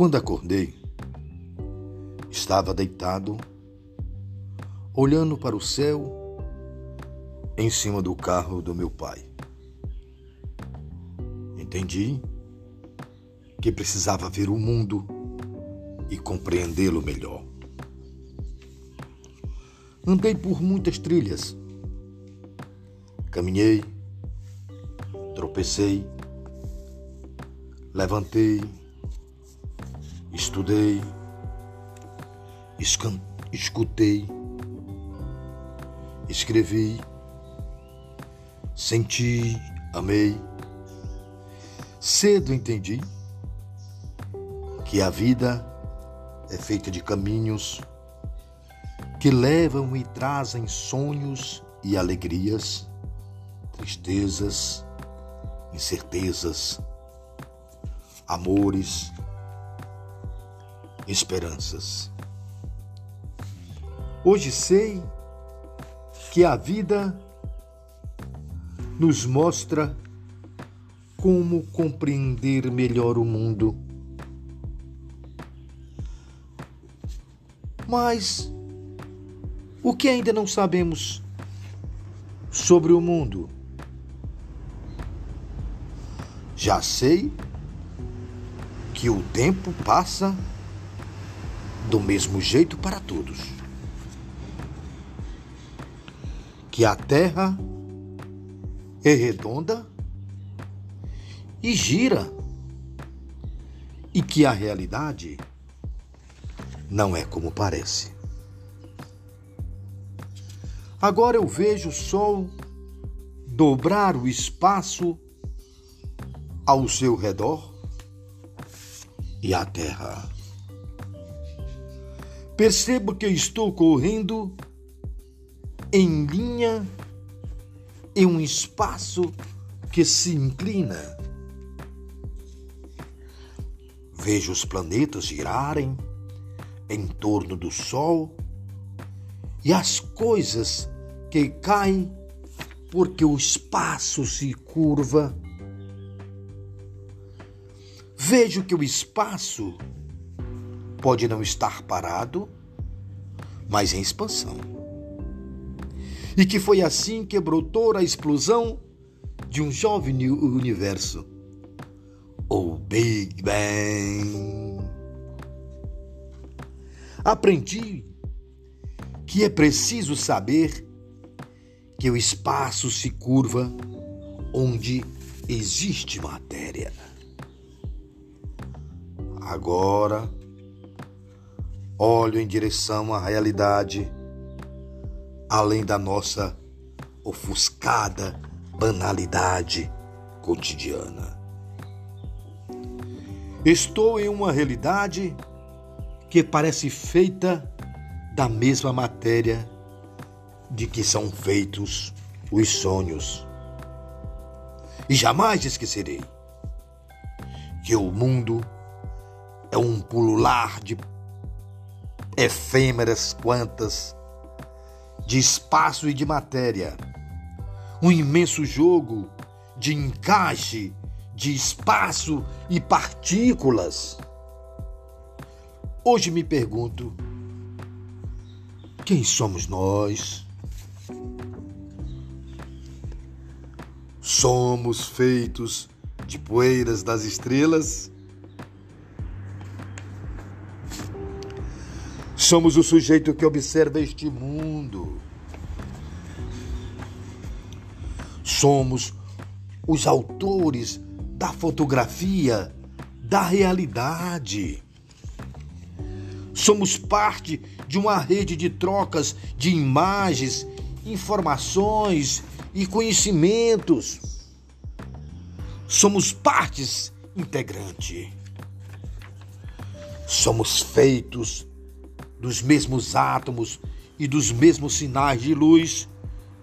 Quando acordei, estava deitado, olhando para o céu em cima do carro do meu pai. Entendi que precisava ver o mundo e compreendê-lo melhor. Andei por muitas trilhas, caminhei, tropecei, levantei, estudei, escutei, escrevi, senti, amei. Cedo entendi que a vida é feita de caminhos que levam e trazem sonhos e alegrias, tristezas, incertezas, amores, esperanças. Hoje sei que a vida nos mostra como compreender melhor o mundo. Mas o que ainda não sabemos sobre o mundo? Já sei que o tempo passa do mesmo jeito para todos. Que a Terra é redonda e gira, e que a realidade não é como parece. Agora eu vejo o Sol dobrar o espaço ao seu redor e a Terra Percebo que estou correndo em linha em um espaço que se inclina. Vejo os planetas girarem em torno do Sol e as coisas que caem porque o espaço se curva. Vejo que o espaço pode não estar parado, mas em expansão. E que foi assim que brotou a explosão de um jovem universo, o Big Bang. Aprendi que é preciso saber que o espaço se curva onde existe matéria. Agora, olho em direção à realidade, além da nossa ofuscada banalidade cotidiana. Estou em uma realidade que parece feita da mesma matéria de que são feitos os sonhos. E jamais esquecerei que o mundo é um pulular de efêmeras quantas, de espaço e de matéria, um imenso jogo de encaixe de espaço e partículas. Hoje me pergunto: quem somos nós? Somos feitos de poeiras das estrelas? Somos o sujeito que observa este mundo. Somos os autores da fotografia da realidade. Somos parte de uma rede de trocas de imagens, informações e conhecimentos. Somos partes integrantes. Somos feitos dos mesmos átomos e dos mesmos sinais de luz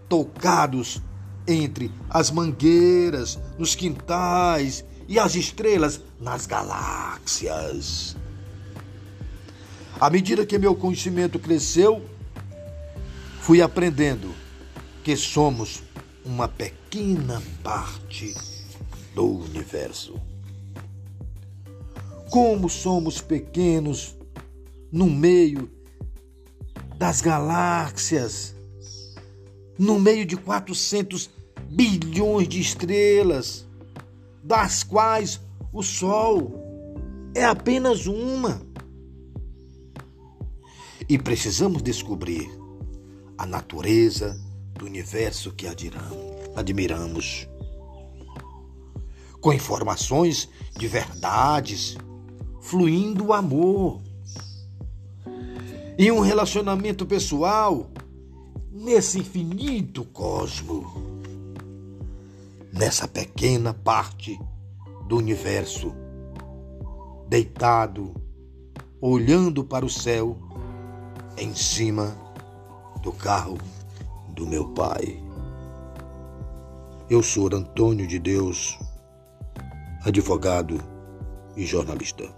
tocados entre as mangueiras, nos quintais e as estrelas nas galáxias. À medida que meu conhecimento cresceu, fui aprendendo que somos uma pequena parte do universo. Como somos pequenos no meio das galáxias, no meio de 400 bilhões de estrelas, das quais o Sol é apenas uma. E precisamos descobrir a natureza do universo que admiramos. Com informações de verdades, fluindo o amor. E um relacionamento pessoal nesse infinito cosmo nessa pequena parte do universo, deitado, olhando para o céu, em cima do carro do meu pai. Eu sou Antônio de Deus, advogado e jornalista.